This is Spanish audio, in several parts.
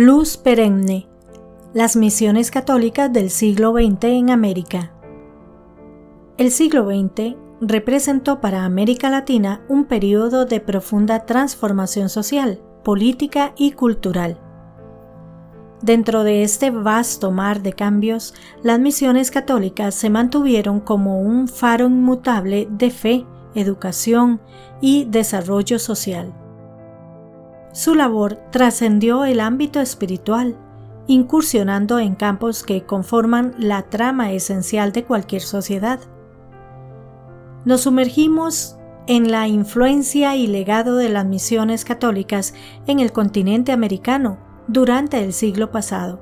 Luz perenne. Las misiones católicas del siglo XX en América. El siglo XX representó para América Latina un periodo de profunda transformación social, política y cultural. Dentro de este vasto mar de cambios, las misiones católicas se mantuvieron como un faro inmutable de fe, educación y desarrollo social. Su labor trascendió el ámbito espiritual, incursionando en campos que conforman la trama esencial de cualquier sociedad. Nos sumergimos en la influencia y legado de las misiones católicas en el continente americano durante el siglo pasado,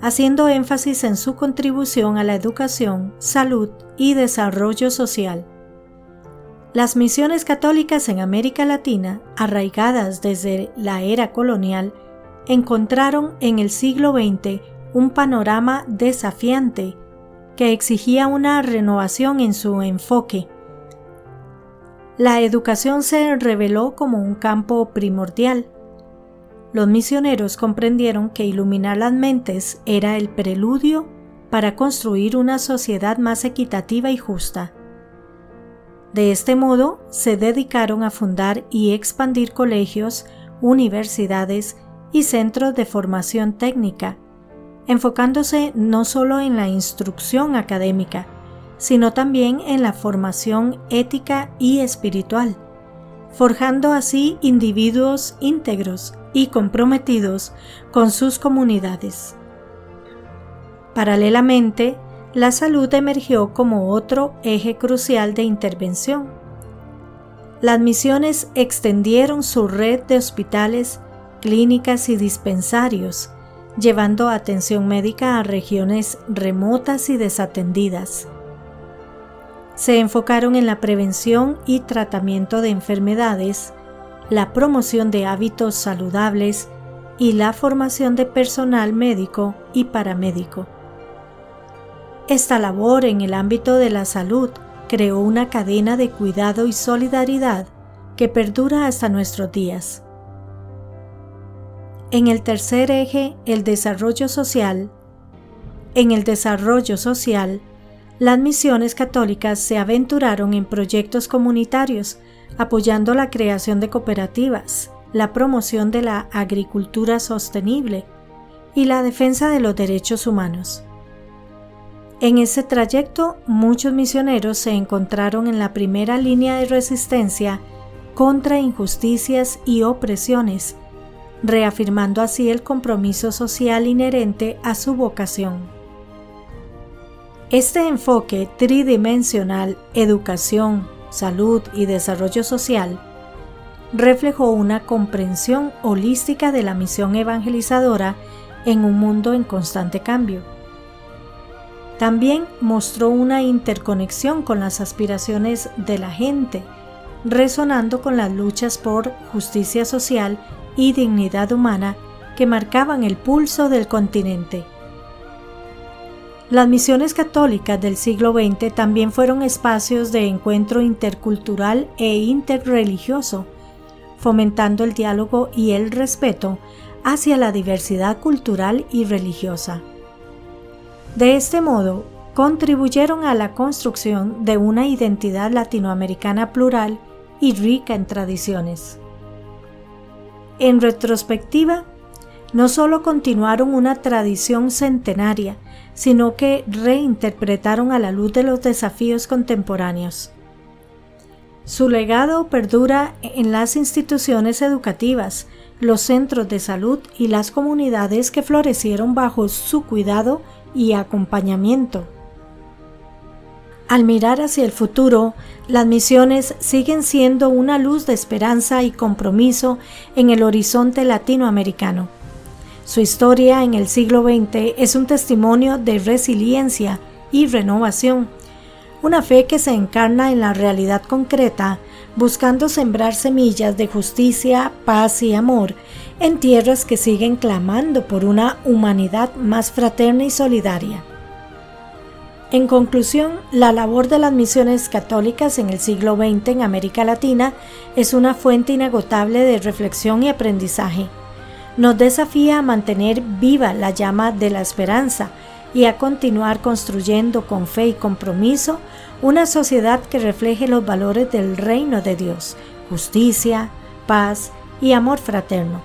haciendo énfasis en su contribución a la educación, salud y desarrollo social. Las misiones católicas en América Latina, arraigadas desde la era colonial, encontraron en el siglo XX un panorama desafiante que exigía una renovación en su enfoque. La educación se reveló como un campo primordial. Los misioneros comprendieron que iluminar las mentes era el preludio para construir una sociedad más equitativa y justa. De este modo, se dedicaron a fundar y expandir colegios, universidades y centros de formación técnica, enfocándose no solo en la instrucción académica, sino también en la formación ética y espiritual, forjando así individuos íntegros y comprometidos con sus comunidades. Paralelamente, la salud emergió como otro eje crucial de intervención. Las misiones extendieron su red de hospitales, clínicas y dispensarios, llevando atención médica a regiones remotas y desatendidas. Se enfocaron en la prevención y tratamiento de enfermedades, la promoción de hábitos saludables y la formación de personal médico y paramédico. Esta labor en el ámbito de la salud creó una cadena de cuidado y solidaridad que perdura hasta nuestros días. En el tercer eje, el desarrollo social, en el desarrollo social, las misiones católicas se aventuraron en proyectos comunitarios, apoyando la creación de cooperativas, la promoción de la agricultura sostenible y la defensa de los derechos humanos. En ese trayecto, muchos misioneros se encontraron en la primera línea de resistencia contra injusticias y opresiones, reafirmando así el compromiso social inherente a su vocación. Este enfoque tridimensional, educación, salud y desarrollo social, reflejó una comprensión holística de la misión evangelizadora en un mundo en constante cambio también mostró una interconexión con las aspiraciones de la gente, resonando con las luchas por justicia social y dignidad humana que marcaban el pulso del continente. Las misiones católicas del siglo XX también fueron espacios de encuentro intercultural e interreligioso, fomentando el diálogo y el respeto hacia la diversidad cultural y religiosa. De este modo, contribuyeron a la construcción de una identidad latinoamericana plural y rica en tradiciones. En retrospectiva, no solo continuaron una tradición centenaria, sino que reinterpretaron a la luz de los desafíos contemporáneos. Su legado perdura en las instituciones educativas, los centros de salud y las comunidades que florecieron bajo su cuidado y acompañamiento. Al mirar hacia el futuro, las misiones siguen siendo una luz de esperanza y compromiso en el horizonte latinoamericano. Su historia en el siglo XX es un testimonio de resiliencia y renovación, una fe que se encarna en la realidad concreta, buscando sembrar semillas de justicia, paz y amor en tierras que siguen clamando por una humanidad más fraterna y solidaria. En conclusión, la labor de las misiones católicas en el siglo XX en América Latina es una fuente inagotable de reflexión y aprendizaje. nos desafía a mantener viva la llama de la esperanza y a continuar construyendo con fe y compromiso una sociedad que refleje los valores del reino de Dios, justicia, paz y amor fraterno.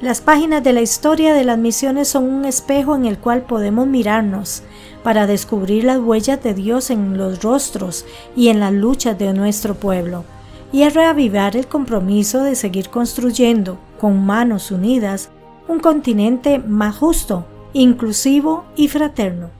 Las páginas de la historia de las misiones son un espejo en el cual podemos mirarnos para descubrir las huellas de Dios en los rostros y en las luchas de nuestro pueblo, y a reavivar el compromiso de seguir construyendo, con manos unidas, un continente más justo, inclusivo y fraterno.